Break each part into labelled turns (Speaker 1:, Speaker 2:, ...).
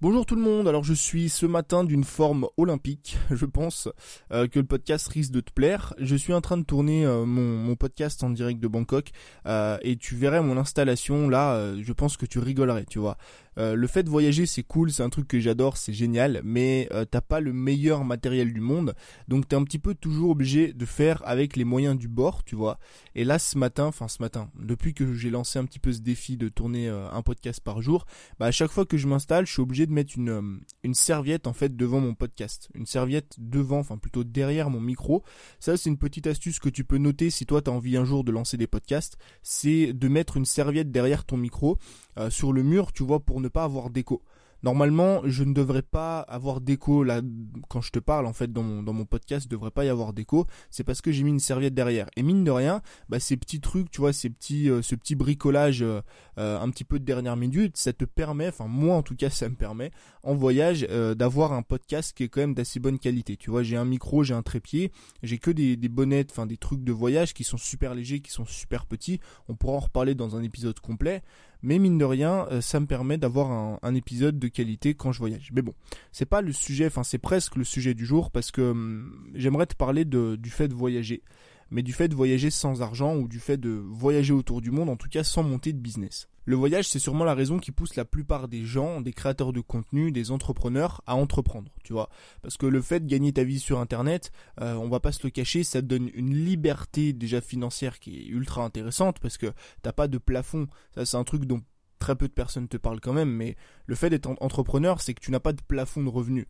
Speaker 1: Bonjour tout le monde, alors je suis ce matin d'une forme olympique, je pense euh, que le podcast risque de te plaire. Je suis en train de tourner euh, mon, podcast en direct de Bangkok euh, et tu verrais mon installation là, je pense que tu rigolerais, tu vois. Le fait de voyager c'est cool, c'est un truc que j'adore, c'est génial, mais t'as pas le meilleur matériel du monde, donc t'es un petit peu toujours obligé de faire avec les moyens du bord, tu vois. Et là ce matin, enfin ce matin, depuis que j'ai lancé un petit peu ce défi de tourner un podcast par jour, bah à chaque fois que je m'installe, je suis obligé de mettre une, euh, une serviette en fait devant mon podcast. Une serviette devant, enfin plutôt derrière mon micro. Ça c'est une petite astuce que tu peux noter si toi tu as envie un jour de lancer des podcasts. C'est de mettre une serviette derrière ton micro euh, sur le mur, tu vois, pour ne pas avoir d'écho. Normalement, je ne devrais pas avoir d'écho là quand je te parle en fait dans mon, dans mon podcast, ne devrait pas y avoir d'écho. C'est parce que j'ai mis une serviette derrière. Et mine de rien, bah, ces petits trucs, tu vois, ces petits, euh, ce petit bricolage euh, euh, un petit peu de dernière minute, ça te permet, enfin moi en tout cas, ça me permet en voyage d'avoir un podcast qui est quand même d'assez bonne qualité. Tu vois, j'ai un micro, j'ai un trépied, j'ai que des, des bonnettes, enfin des trucs de voyage qui sont super légers, qui sont super petits. On pourra en reparler dans un épisode complet mais mine de rien, euh, ça me permet d'avoir un, épisode de qualité quand je voyage. Mais bon, c'est pas le sujet, enfin c'est presque le sujet du jour parce que hum, j'aimerais te parler du fait de voyager, mais du fait de voyager sans argent ou du fait de voyager autour du monde, en tout cas sans monter de business. Le voyage, c'est sûrement la raison qui pousse la plupart des gens, des créateurs de contenu, des entrepreneurs à entreprendre, tu vois. Parce que le fait de gagner ta vie sur Internet, euh, on va pas se le cacher, ça te donne une liberté déjà financière qui est ultra intéressante parce que t'as pas de plafond. Ça, c'est un truc dont très peu de personnes te parlent quand même, mais le fait d'être entrepreneur, c'est que tu n'as pas de plafond de revenus.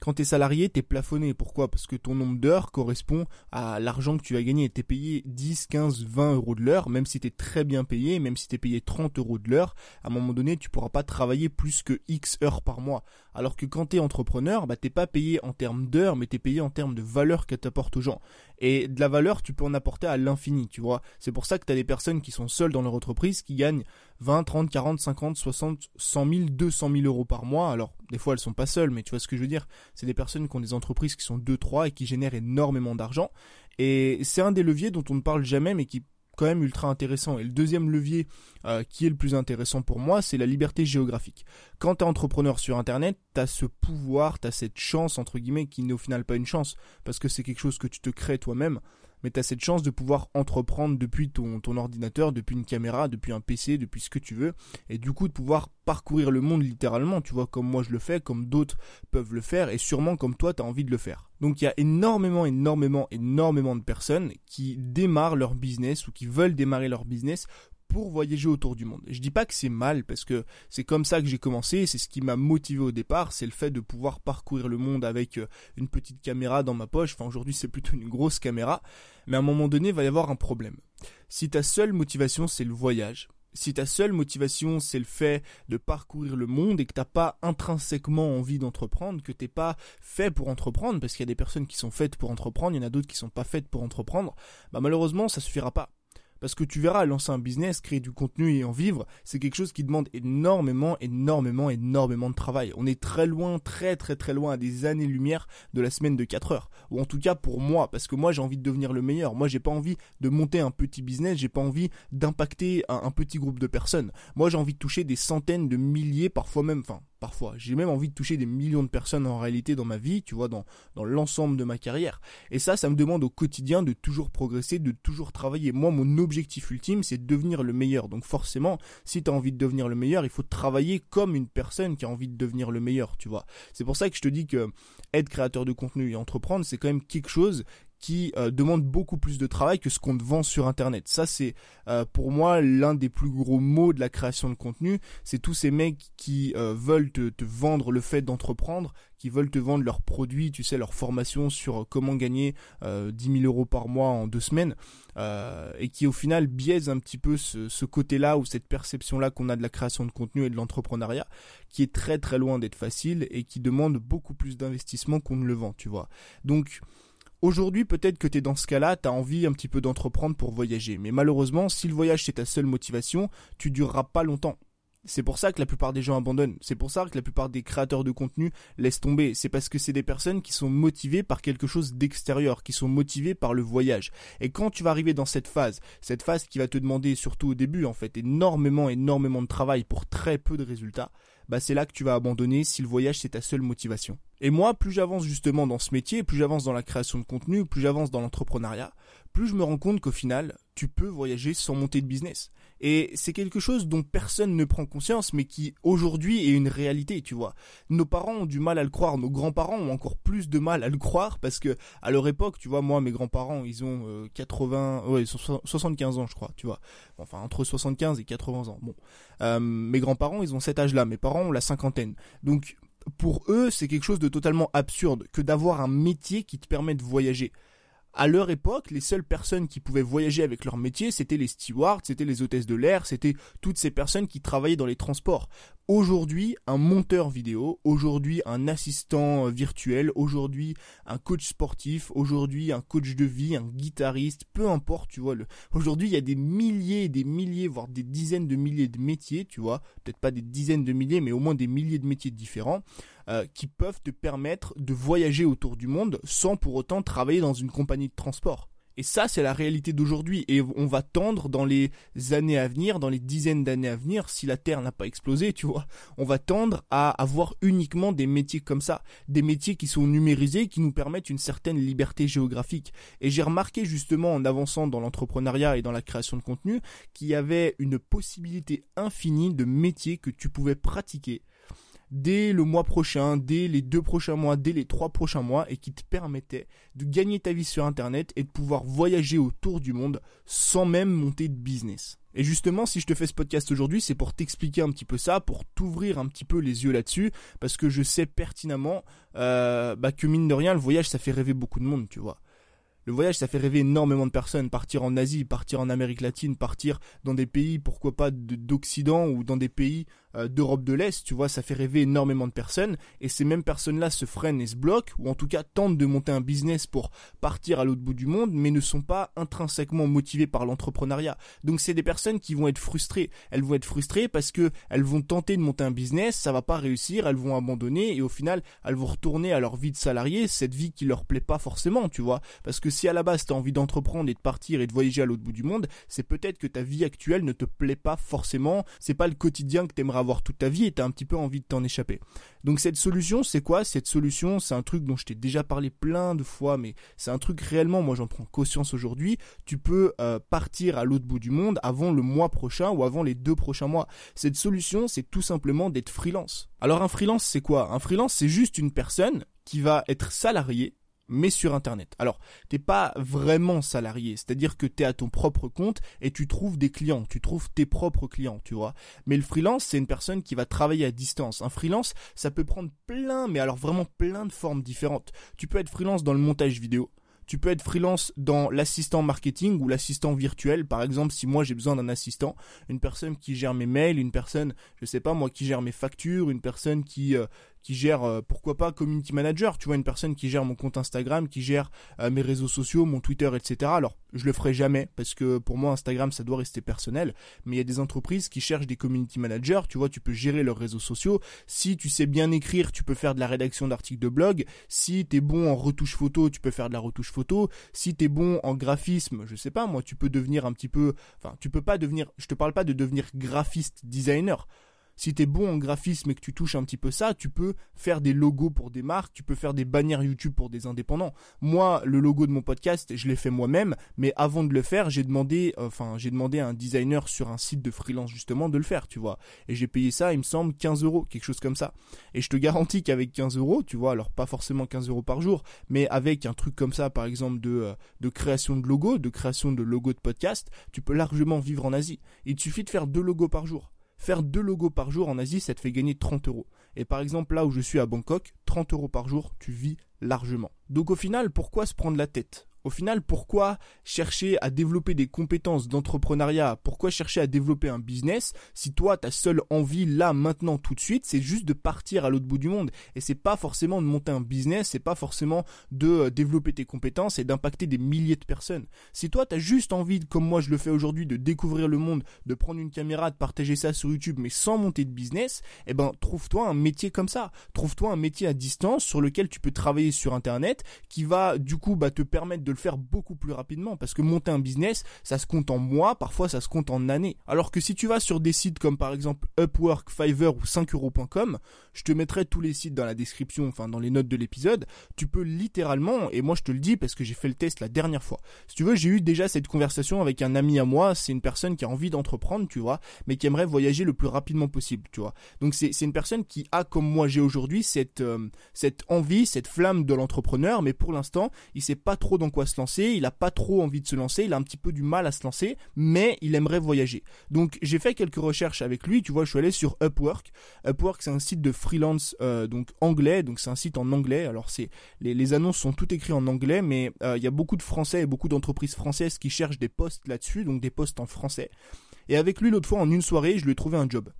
Speaker 1: Quand tu es salarié, tu es plafonné. Pourquoi? Parce que ton nombre d'heures correspond à l'argent que tu vas gagner. Tu es payé 10, 15, 20 euros de l'heure, même si tu es très bien payé, même si tu es payé 30 euros de l'heure, à un moment donné, tu pourras pas travailler plus que X heures par mois. Alors que quand tu es entrepreneur, bah, t'es pas payé en termes d'heures, mais tu es payé en termes de valeur que tu apportes aux gens. Et de la valeur, tu peux en apporter à l'infini, tu vois. C'est pour ça que tu as des personnes qui sont seules dans leur entreprise, qui gagnent 20, 30, 40, 50, 60, 100 000, 200 000 euros par mois. Alors, des fois, elles sont pas seules, mais tu vois ce que je veux dire. C'est des personnes qui ont des entreprises qui sont 2, 3 et qui génèrent énormément d'argent. Et c'est un des leviers dont on ne parle jamais, mais qui quand même ultra intéressant. Et le deuxième levier euh, qui est le plus intéressant pour moi, c'est la liberté géographique. Quand tu es entrepreneur sur Internet, tu as ce pouvoir, tu as cette chance, entre guillemets, qui n'est au final pas une chance, parce que c'est quelque chose que tu te crées toi-même, mais tu as cette chance de pouvoir entreprendre depuis ton, ordinateur, depuis une caméra, depuis un PC, depuis ce que tu veux, et du coup de pouvoir parcourir le monde littéralement, tu vois, comme moi je le fais, comme d'autres peuvent le faire, et sûrement comme toi tu as envie de le faire. Donc il y a énormément, énormément, énormément de personnes qui démarrent leur business ou qui veulent démarrer leur business pour voyager autour du monde. Je dis pas que c'est mal parce que c'est comme ça que j'ai commencé, c'est ce qui m'a motivé au départ, c'est le fait de pouvoir parcourir le monde avec euh, une petite caméra dans ma poche. Enfin aujourd'hui c'est plutôt une grosse caméra, mais à un moment donné va y avoir un problème. Si ta seule motivation c'est le voyage, si ta seule motivation c'est le fait de parcourir le monde et que t'as pas intrinsèquement envie d'entreprendre, que t'es pas fait pour entreprendre, parce qu'il y a des personnes qui sont faites pour entreprendre, il y en a d'autres qui sont pas faites pour entreprendre, bah malheureusement ça suffira pas. Parce que tu verras, lancer un business, créer du contenu et en vivre, c'est quelque chose qui demande énormément, énormément, énormément de travail. On est très loin, très très très loin à des années-lumière de la semaine de 4 heures. Ou en tout cas pour moi, parce que moi j'ai envie de devenir le meilleur. Moi j'ai pas envie de monter un petit business, j'ai pas envie d'impacter un, petit groupe de personnes. Moi j'ai envie de toucher des centaines de milliers, parfois même, enfin parfois. J'ai même envie de toucher des millions de personnes en réalité dans ma vie, tu vois, dans, l'ensemble de ma carrière. Et ça, ça me demande au quotidien de toujours progresser, de toujours travailler. Moi, mon objectif ultime, c'est de devenir le meilleur. Donc forcément, si tu as envie de devenir le meilleur, il faut travailler comme une personne qui a envie de devenir le meilleur, tu vois. C'est pour ça que je te dis que être créateur de contenu et entreprendre, c'est quand même quelque chose qui euh, demande beaucoup plus de travail que ce qu'on te vend sur internet. Ça c'est euh, pour moi l'un des plus gros mots de la création de contenu, c'est tous ces mecs qui euh, veulent te, vendre le fait d'entreprendre, qui veulent te vendre leurs produits, tu sais, leur formation sur comment gagner 10 000 euros par mois en deux semaines, et qui au final biaisent un petit peu ce côté-là ou cette perception-là qu'on a de la création de contenu et de l'entrepreneuriat, qui est très très loin d'être facile et qui demande beaucoup plus d'investissement qu'on ne le vend, tu vois. Donc Aujourd'hui, peut-être que tu es dans ce cas-là, tu as envie un petit peu d'entreprendre pour voyager. Mais malheureusement, si le voyage c'est ta seule motivation, tu dureras pas longtemps. C'est pour ça que la plupart des gens abandonnent. C'est pour ça que la plupart des créateurs de contenu laissent tomber. C'est parce que c'est des personnes qui sont motivées par quelque chose d'extérieur, qui sont motivées par le voyage. Et quand tu vas arriver dans cette phase, cette phase qui va te demander, surtout au début, en fait, énormément, énormément de travail pour très peu de résultats, bah c'est là que tu vas abandonner si le voyage c'est ta seule motivation. Et moi, plus j'avance justement dans ce métier, plus j'avance dans la création de contenu, plus j'avance dans l'entrepreneuriat, plus je me rends compte qu'au final, tu peux voyager sans monter de business. Et c'est quelque chose dont personne ne prend conscience, mais qui aujourd'hui est une réalité, tu vois. Nos parents ont du mal à le croire, nos grands-parents ont encore plus de mal à le croire, parce que à leur époque, tu vois, moi, mes grands-parents, ils ont 80, euh, ouais, 75 ans, je crois, tu vois. Enfin, entre 75 et 80 ans. Bon, euh, mes grands-parents, ils ont cet âge-là, mes parents ont la cinquantaine. Donc, pour eux, c'est quelque chose de totalement absurde que d'avoir un métier qui te permet de voyager à leur époque, les seules personnes qui pouvaient voyager avec leur métier, c'était les stewards, c'était les hôtesses de l'air, c'était toutes ces personnes qui travaillaient dans les transports. Aujourd'hui, un monteur vidéo, aujourd'hui un assistant virtuel, aujourd'hui un coach sportif, aujourd'hui un coach de vie, un guitariste, peu importe, tu vois. Aujourd'hui, il y a des milliers et des milliers, voire des dizaines de milliers de métiers, tu vois. Peut-être pas des dizaines de milliers, mais au moins des milliers de métiers différents. Euh, qui peuvent te permettre de voyager autour du monde sans pour autant travailler dans une compagnie de transport. Et ça, c'est la réalité d'aujourd'hui. Et on va tendre dans les années à venir, dans les dizaines d'années à venir, si la Terre n'a pas explosé, tu vois, on va tendre à avoir uniquement des métiers comme ça. Des métiers qui sont numérisés, qui nous permettent une certaine liberté géographique. Et j'ai remarqué justement en avançant dans l'entrepreneuriat et dans la création de contenu qu'il y avait une possibilité infinie de métiers que tu pouvais pratiquer dès le mois prochain, dès les deux prochains mois, dès les trois prochains mois, et qui te permettait de gagner ta vie sur Internet et de pouvoir voyager autour du monde sans même monter de business. Et justement, si je te fais ce podcast aujourd'hui, c'est pour t'expliquer un petit peu ça, pour t'ouvrir un petit peu les yeux là-dessus, parce que je sais pertinemment euh, bah, que mine de rien, le voyage, ça fait rêver beaucoup de monde, tu vois. Le voyage, ça fait rêver énormément de personnes. Partir en Asie, partir en Amérique latine, partir dans des pays, pourquoi pas d'Occident ou dans des pays euh, d'Europe de l'Est, tu vois, ça fait rêver énormément de personnes. Et ces mêmes personnes-là se freinent et se bloquent, ou en tout cas tentent de monter un business pour partir à l'autre bout du monde, mais ne sont pas intrinsèquement motivées par l'entrepreneuriat. Donc c'est des personnes qui vont être frustrées. Elles vont être frustrées parce que elles vont tenter de monter un business, ça va pas réussir, elles vont abandonner et au final elles vont retourner à leur vie de salarié, cette vie qui leur plaît pas forcément, tu vois. Parce que si à la base tu as envie d'entreprendre et de partir et de voyager à l'autre bout du monde, c'est peut-être que ta vie actuelle ne te plaît pas forcément, c'est pas le quotidien que tu aimerais avoir toute ta vie et tu as un petit peu envie de t'en échapper. Donc cette solution, c'est quoi? Cette solution, c'est un truc dont je t'ai déjà parlé plein de fois, mais c'est un truc réellement, moi j'en prends conscience aujourd'hui, tu peux euh, partir à l'autre bout du monde avant le mois prochain ou avant les deux prochains mois. Cette solution, c'est tout simplement d'être freelance. Alors un freelance, c'est quoi? Un freelance, c'est juste une personne qui va être salariée mais sur Internet. Alors, t'es pas vraiment salarié, c'est-à-dire que tu es à ton propre compte et tu trouves des clients, tu trouves tes propres clients, tu vois. Mais le freelance, c'est une personne qui va travailler à distance. Un freelance, ça peut prendre plein, mais alors vraiment plein de formes différentes. Tu peux être freelance dans le montage vidéo. Tu peux être freelance dans l'assistant marketing ou l'assistant virtuel. Par exemple, si moi j'ai besoin d'un assistant, une personne qui gère mes mails, une personne, je sais pas moi, qui gère mes factures, une personne qui euh, qui gère, euh, pourquoi pas, community manager, tu vois, une personne qui gère mon compte Instagram, qui gère euh, mes réseaux sociaux, mon Twitter, etc. Alors, je le ferai jamais, parce que pour moi, Instagram, ça doit rester personnel, mais il y a des entreprises qui cherchent des community managers, tu vois, tu peux gérer leurs réseaux sociaux. Si tu sais bien écrire, tu peux faire de la rédaction d'articles de blog. Si tu es bon en retouche photo, tu peux faire de la retouche photo. Si tu es bon en graphisme, je sais pas, moi, tu peux devenir un petit peu, enfin, tu peux pas devenir, je te parle pas de devenir graphiste designer si tu es bon en graphisme et que tu touches un petit peu ça, tu peux faire des logos pour des marques, tu peux faire des bannières YouTube pour des indépendants. Moi, le logo de mon podcast, je l'ai fait moi-même, mais avant de le faire, j'ai demandé, enfin, j'ai demandé à un designer sur un site de freelance justement de le faire, tu vois. Et j'ai payé ça, il me semble, 15 euros, quelque chose comme ça. Et je te garantis qu'avec 15 euros, tu vois, alors pas forcément 15 euros par jour, mais avec un truc comme ça, par exemple, de, euh, de création de logo, de création de logo de podcast, tu peux largement vivre en Asie. Il te suffit de faire deux logos par jour. Faire deux logos par jour en Asie, ça te fait gagner 30 euros. Et par exemple, là où je suis à Bangkok, 30 euros par jour, tu vis largement. Donc au final, pourquoi se prendre la tête? Au final, pourquoi chercher à développer des compétences d'entrepreneuriat? Pourquoi chercher à développer un business si toi, ta seule envie là, maintenant, tout de suite, c'est juste de partir à l'autre bout du monde? Et c'est pas forcément de monter un business, c'est pas forcément de euh, développer tes compétences et d'impacter des milliers de personnes. Si toi, tu as juste envie, comme moi je le fais aujourd'hui, de découvrir le monde, de prendre une caméra, de partager ça sur YouTube, mais sans monter de business, eh ben, trouve-toi un métier comme ça. Trouve-toi un métier à distance sur lequel tu peux travailler sur Internet, qui va, du coup, bah, te permettre de faire beaucoup plus rapidement parce que monter un business, ça se compte en mois, parfois ça se compte en années. Alors que si tu vas sur des sites comme par exemple Upwork, Fiverr ou 5euros.com, je te mettrai tous les sites dans la description, enfin dans les notes de l'épisode, tu peux littéralement, et moi je te le dis parce que j'ai fait le test la dernière fois. Si tu veux, j'ai eu déjà cette conversation avec un ami à moi, c'est une personne qui a envie d'entreprendre, tu vois, mais qui aimerait voyager le plus rapidement possible, tu vois. Donc c'est une personne qui a comme moi j'ai aujourd'hui cette euh, cette envie, cette flamme de l'entrepreneur, mais pour l'instant, il sait pas trop dans quoi se lancer, il a pas trop envie de se lancer, il a un petit peu du mal à se lancer, mais il aimerait voyager. Donc j'ai fait quelques recherches avec lui, tu vois, je suis allé sur Upwork. Upwork c'est un site de freelance euh, donc anglais, donc c'est un site en anglais. Alors c'est les, annonces sont toutes écrites en anglais, mais euh, il y a beaucoup de Français et beaucoup d'entreprises françaises qui cherchent des postes là-dessus, donc des postes en français. Et avec lui l'autre fois en une soirée, je lui ai trouvé un job,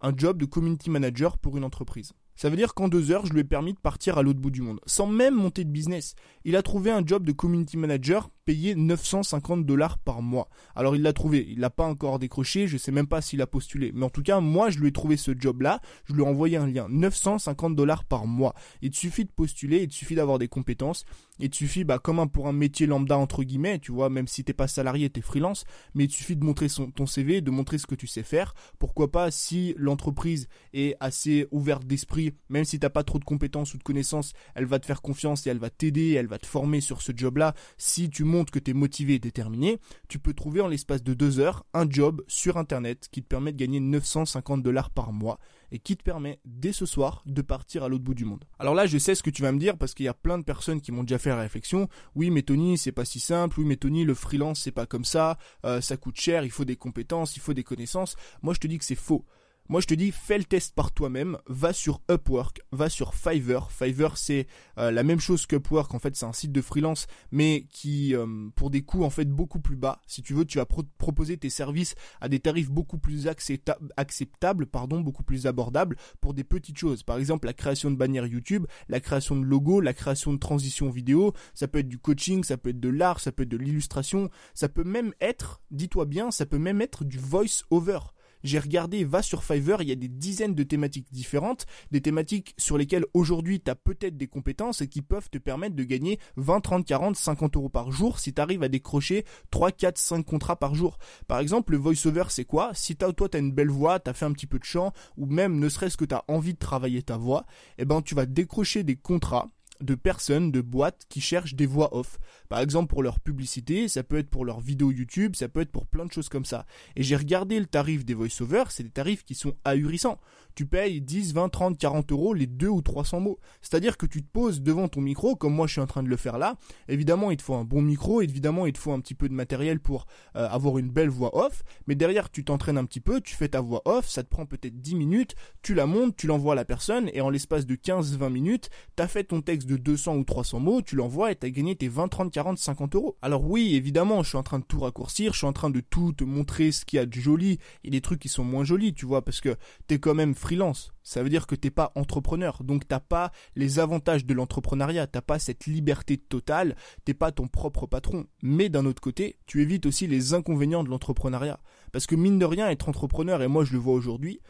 Speaker 1: un job de community manager pour une entreprise. Ça veut dire qu'en deux heures, je lui ai permis de partir à l'autre bout du monde, sans même monter de business. Il a trouvé un job de community manager payé 950 dollars par mois. Alors il l'a trouvé, il l'a pas encore décroché, je sais même pas s'il a postulé. Mais en tout cas, moi je lui ai trouvé ce job-là, je lui ai envoyé un lien, 950 dollars par mois. Il suffit de postuler, il suffit d'avoir des compétences, il te suffit, bah comme un pour un métier lambda entre guillemets, tu vois, même si t'es pas salarié, t'es freelance, mais il suffit de montrer ton CV, de montrer ce que tu sais faire. Pourquoi pas si l'entreprise est assez ouverte d'esprit même si t'as pas trop de compétences ou de connaissances, elle va te faire confiance et elle va t'aider, elle va te former sur ce job-là. Si tu montres que tu es motivé et déterminé, tu peux trouver en l'espace de deux heures un job sur Internet qui te permet de gagner 950 dollars par mois et qui te permet dès ce soir de partir à l'autre bout du monde. Alors là, je sais ce que tu vas me dire parce qu'il y a plein de personnes qui m'ont déjà fait la réflexion. Oui, mais Tony, c'est pas si simple. Oui, mais Tony, le freelance, c'est pas comme ça. Euh, ça coûte cher. Il faut des compétences, il faut des connaissances. Moi, je te dis que c'est faux. Moi, je te dis, fais le test par toi-même. Va sur Upwork, va sur Fiverr. Fiverr, c'est euh, la même chose qu'Upwork. En fait, c'est un site de freelance, mais qui, euh, pour des coûts en fait beaucoup plus bas. Si tu veux, tu vas proposer tes services à des tarifs beaucoup plus acceptables, pardon, beaucoup plus abordables pour des petites choses. Par exemple, la création de bannières YouTube, la création de logos, la création de transitions vidéo. Ça peut être du coaching, ça peut être de l'art, ça peut être de l'illustration. Ça peut même être, dis-toi bien, ça peut même être du voice over. J'ai regardé, va sur Fiverr, il y a des dizaines de thématiques différentes, des thématiques sur lesquelles aujourd'hui tu as peut-être des compétences et qui peuvent te permettre de gagner 20, 30, 40, 50 euros par jour si tu arrives à décrocher 3, 4, 5 contrats par jour. Par exemple, le voice-over c'est quoi? Si toi tu as une belle voix, tu fait un petit peu de chant ou même ne serait-ce que tu as envie de travailler ta voix, eh ben tu vas décrocher des contrats de personnes, de boîtes qui cherchent des voix off. Par exemple pour leur publicité, ça peut être pour leur vidéo YouTube, ça peut être pour plein de choses comme ça. Et j'ai regardé le tarif des voice-over, c'est des tarifs qui sont ahurissants. Tu payes 10, 20, 30, 40 euros les 2 ou 300 mots. C'est-à-dire que tu te poses devant ton micro, comme moi je suis en train de le faire là. Évidemment, il te faut un bon micro, évidemment, il te faut un petit peu de matériel pour euh, avoir une belle voix off. Mais derrière, tu t'entraînes un petit peu, tu fais ta voix off, ça te prend peut-être 10 minutes, tu la montes, tu l'envoies à la personne, et en l'espace de 15-20 minutes, t'as fait ton texte de 200 ou 300 mots, tu l'envoies et t'as gagné tes 20, 30, 40, 50 euros. Alors oui, évidemment, je suis en train de tout raccourcir, je suis en train de tout te montrer ce qu'il y a de joli et des trucs qui sont moins jolis, tu vois, parce que t'es quand même freelance. Ça veut dire que t'es pas entrepreneur, donc t'as pas les avantages de l'entrepreneuriat, t'as pas cette liberté totale, t'es pas ton propre patron. Mais d'un autre côté, tu évites aussi les inconvénients de l'entrepreneuriat. Parce que mine de rien, être entrepreneur, et moi je le vois aujourd'hui,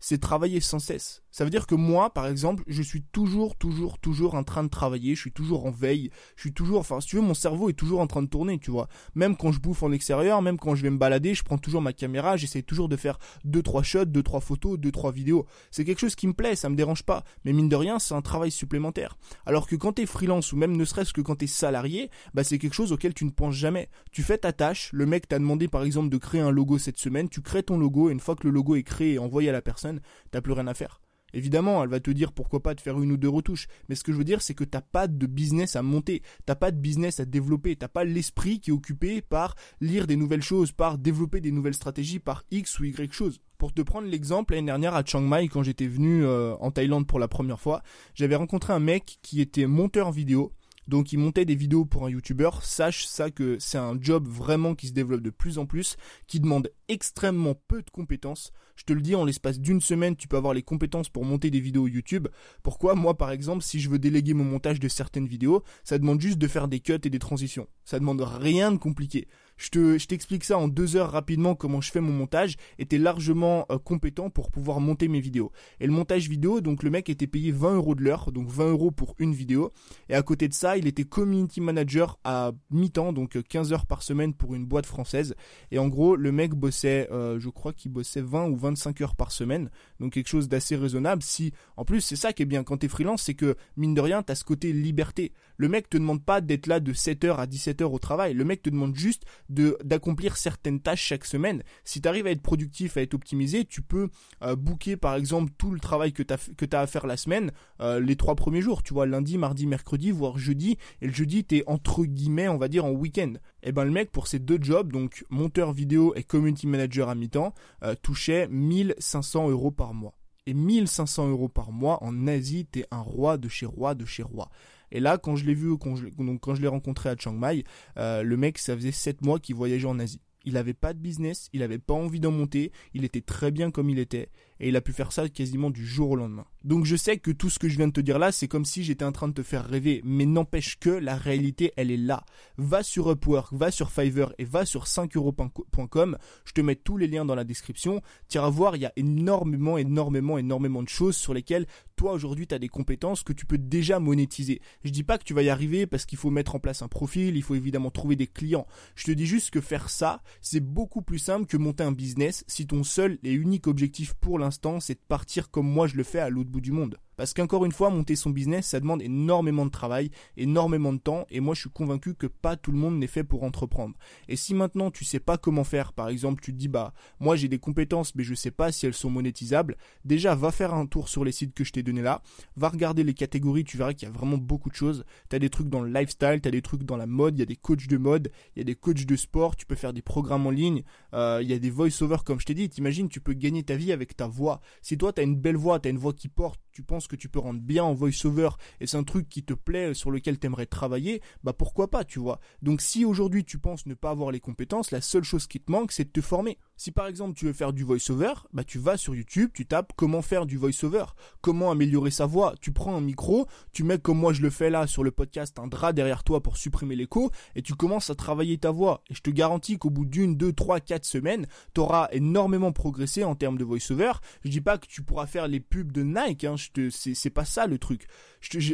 Speaker 1: c'est travailler sans cesse. Ça veut dire que moi, par exemple, je suis toujours, toujours, toujours en train de travailler, je suis toujours en veille, je suis toujours, enfin, si tu veux, mon cerveau est toujours en train de tourner, tu vois. Même quand je bouffe en extérieur, même quand je vais me balader, je prends toujours ma caméra, j'essaie toujours de faire deux, trois shots, deux, trois photos, deux, trois vidéos. C'est quelque chose qui me plaît, ça me dérange pas. Mais mine de rien, c'est un travail supplémentaire. Alors que quand t'es freelance ou même ne serait-ce que quand t'es salarié, bah, c'est quelque chose auquel tu ne penses jamais. Tu fais ta tâche, le mec t'a demandé par exemple de créer un logo cette semaine, tu crées ton logo et une fois que le logo est créé et envoyé à la personne, t'as plus rien à faire. Évidemment, elle va te dire pourquoi pas de faire une ou deux retouches. Mais ce que je veux dire, c'est que t'as pas de business à monter. T'as pas de business à développer. T'as pas l'esprit qui est occupé par lire des nouvelles choses, par développer des nouvelles stratégies, par X ou Y choses. Pour te prendre l'exemple, l'année dernière à Chiang Mai, quand j'étais venu euh, en Thaïlande pour la première fois, j'avais rencontré un mec qui était monteur vidéo donc il montait des vidéos pour un youtubeur, sache ça que c'est un job vraiment qui se développe de plus en plus, qui demande extrêmement peu de compétences. Je te le dis, en l'espace d'une semaine, tu peux avoir les compétences pour monter des vidéos YouTube. Pourquoi? Moi par exemple, si je veux déléguer mon montage de certaines vidéos, ça demande juste de faire des cuts et des transitions. Ça demande rien de compliqué. Je te, je t'explique ça en deux heures rapidement comment je fais mon montage et t'es largement euh, compétent pour pouvoir monter mes vidéos. Et le montage vidéo, donc le mec était payé 20 euros de l'heure, donc 20 euros pour une vidéo. Et à côté de ça, il était community manager à mi-temps, donc 15 heures par semaine pour une boîte française. Et en gros, le mec bossait, euh, je crois qu'il bossait 20 ou 25 heures par semaine, donc quelque chose d'assez raisonnable. Si, en plus, c'est ça qui est bien quand t'es freelance, c'est que mine de rien, t'as ce côté liberté. Le mec te demande pas d'être là de 7h à 17h au travail. Le mec te demande juste de d'accomplir certaines tâches chaque semaine. Si tu arrives à être productif, à être optimisé, tu peux euh, booker par exemple tout le travail que tu as que as à faire la semaine euh, les trois premiers jours, tu vois, lundi, mardi, mercredi, voire jeudi et le jeudi tu es entre guillemets, on va dire en week-end. Et eh ben le mec pour ces deux jobs, donc monteur vidéo et community manager à mi-temps, euh, touchait 1500 euros par mois. Et 1500 euros par mois en Asie, t'es un roi de chez roi de chez roi. Et là, quand je l'ai vu, quand je, donc quand je l'ai rencontré à Chiang Mai, euh, le mec, ça faisait 7 mois qu'il voyageait en Asie. Il n'avait pas de business, il n'avait pas envie d'en monter, il était très bien comme il était, et il a pu faire ça quasiment du jour au lendemain. Donc je sais que tout ce que je viens de te dire là, c'est comme si j'étais en train de te faire rêver, mais n'empêche que la réalité, elle est là. Va sur Upwork, va sur Fiverr et va sur 5euros.com. Je te mets tous les liens dans la description. Tu iras voir, il y a énormément, énormément, énormément de choses sur lesquelles toi aujourd'hui tu as des compétences que tu peux déjà monétiser. Je dis pas que tu vas y arriver parce qu'il faut mettre en place un profil, il faut évidemment trouver des clients. Je te dis juste que faire ça, c'est beaucoup plus simple que monter un business si ton seul et unique objectif pour l'instant c'est de partir comme moi je le fais à l'autre bout du monde. Parce qu'encore une fois, monter son business, ça demande énormément de travail, énormément de temps, et moi je suis convaincu que pas tout le monde n'est fait pour entreprendre. Et si maintenant tu sais pas comment faire, par exemple tu te dis bah moi j'ai des compétences mais je sais pas si elles sont monétisables, déjà va faire un tour sur les sites que je t'ai donné là, va regarder les catégories, tu verras qu'il y a vraiment beaucoup de choses. T'as des trucs dans le lifestyle, t'as des trucs dans la mode, il y a des coachs de mode, il y a des coachs de sport, tu peux faire des programmes en ligne, euh, il y a des voice-over comme je t'ai dit, t'imagines tu peux gagner ta vie avec ta voix. Si toi t'as une belle voix, t'as une voix qui porte, tu penses que tu peux rendre bien en voice-over et c'est un truc qui te plaît, sur lequel tu aimerais travailler, bah pourquoi pas, tu vois. Donc si aujourd'hui tu penses ne pas avoir les compétences, la seule chose qui te manque, c'est de te former. Si par exemple tu veux faire du voice-over, bah tu vas sur YouTube, tu tapes comment faire du voice-over, comment améliorer sa voix. Tu prends un micro, tu mets comme moi je le fais là sur le podcast un drap derrière toi pour supprimer l'écho et tu commences à travailler ta voix. Et je te garantis qu'au bout d'une, deux, trois, quatre semaines, tu auras énormément progressé en termes de voice-over. Je dis pas que tu pourras faire les pubs de Nike, hein, je te, c'est, pas ça le truc.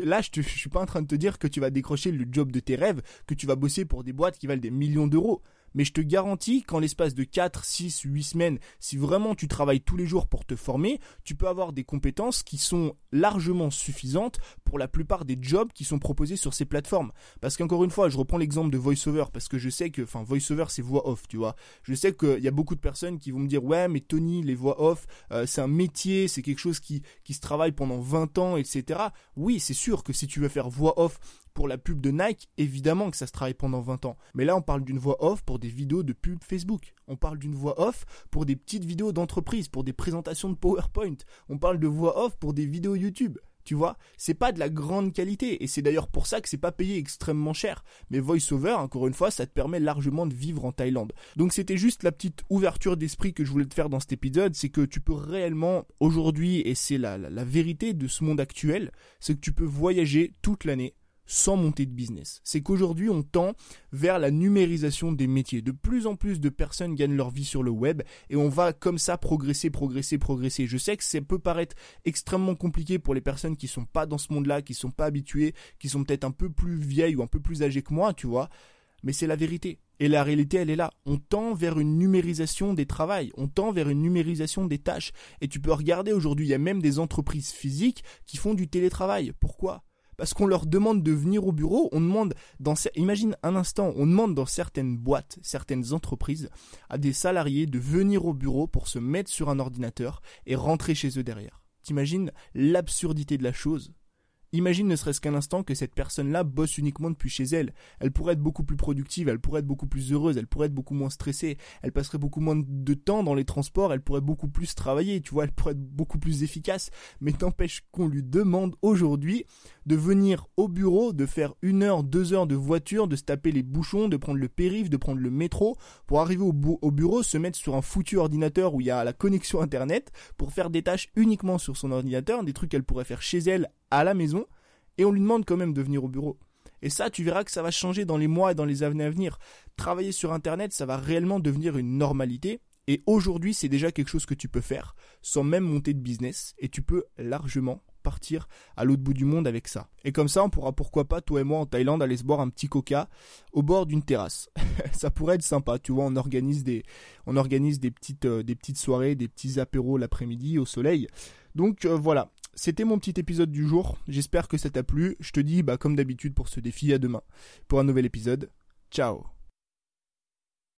Speaker 1: Là, je, te, je suis pas en train de te dire que tu vas décrocher le job de tes rêves, que tu vas bosser pour des boîtes qui valent des millions d'euros mais je te garantis qu'en l'espace de 4, 6, 8 semaines, si vraiment tu travailles tous les jours pour te former, tu peux avoir des compétences qui sont largement suffisantes pour la plupart des jobs qui sont proposés sur ces plateformes. Parce qu'encore une fois, je reprends l'exemple de VoiceOver parce que je sais que, enfin, VoiceOver c'est voix off, tu vois. Je sais qu'il y a beaucoup de personnes qui vont me dire, ouais, mais Tony, les voix off, euh, c'est un métier, c'est quelque chose qui, qui se travaille pendant 20 ans, etc. Oui, c'est sûr que si tu veux faire voix off pour la pub de Nike, évidemment que ça se travaille pendant 20 ans. Mais là, on parle d'une voix off pour des vidéos de pub Facebook. On parle d'une voix off pour des petites vidéos d'entreprise, pour des présentations de PowerPoint. On parle de voix off pour des vidéos YouTube. Tu vois, c'est pas de la grande qualité et c'est d'ailleurs pour ça que c'est pas payé extrêmement cher. Mais VoiceOver, encore une fois, ça te permet largement de vivre en Thaïlande. Donc c'était juste la petite ouverture d'esprit que je voulais te faire dans cet épisode, c'est que tu peux réellement aujourd'hui, et c'est la, la vérité de ce monde actuel, c'est que tu peux voyager toute l'année sans monter de business. C'est qu'aujourd'hui, on tend vers la numérisation des métiers. De plus en plus de personnes gagnent leur vie sur le web et on va comme ça progresser, progresser, progresser. Je sais que ça peut paraître extrêmement compliqué pour les personnes qui sont pas dans ce monde-là, qui sont pas habituées, qui sont peut-être un peu plus vieilles ou un peu plus âgées que moi, tu vois. Mais c'est la vérité. Et la réalité, elle est là. On tend vers une numérisation des travails, on tend vers une numérisation des tâches. Et tu peux regarder aujourd'hui, il y a même des entreprises physiques qui font du télétravail. Pourquoi? Parce qu'on leur demande de venir au bureau, on demande dans imagine un instant, on demande dans certaines boîtes, certaines entreprises à des salariés de venir au bureau pour se mettre sur un ordinateur et rentrer chez eux derrière. T'imagines l'absurdité de la chose? Imagine ne serait-ce qu'un instant que cette personne-là bosse uniquement depuis chez elle. Elle pourrait être beaucoup plus productive, elle pourrait être beaucoup plus heureuse, elle pourrait être beaucoup moins stressée, elle passerait beaucoup moins de temps dans les transports, elle pourrait beaucoup plus travailler, tu vois, elle pourrait être beaucoup plus efficace. Mais t'empêche qu'on lui demande aujourd'hui de venir au bureau, de faire une heure, deux heures de voiture, de se taper les bouchons, de prendre le périph', de prendre le métro, pour arriver au, au bureau, se mettre sur un foutu ordinateur où il y a la connexion internet, pour faire des tâches uniquement sur son ordinateur, des trucs qu'elle pourrait faire chez elle à la maison et on lui demande quand même de venir au bureau. Et ça, tu verras que ça va changer dans les mois et dans les années à venir. Travailler sur Internet, ça va réellement devenir une normalité. Et aujourd'hui, c'est déjà quelque chose que tu peux faire sans même monter de business. Et tu peux largement partir à l'autre bout du monde avec ça. Et comme ça, on pourra pourquoi pas, toi et moi en Thaïlande, aller se boire un petit coca au bord d'une terrasse. ça pourrait être sympa, tu vois, on organise des, on organise des petites, euh, des petites soirées, des petits apéros l'après-midi au soleil. Donc euh, voilà, c'était mon petit épisode du jour. J'espère que ça t'a plu. Je te dis, bah, comme d'habitude pour ce défi, à demain pour un nouvel épisode. Ciao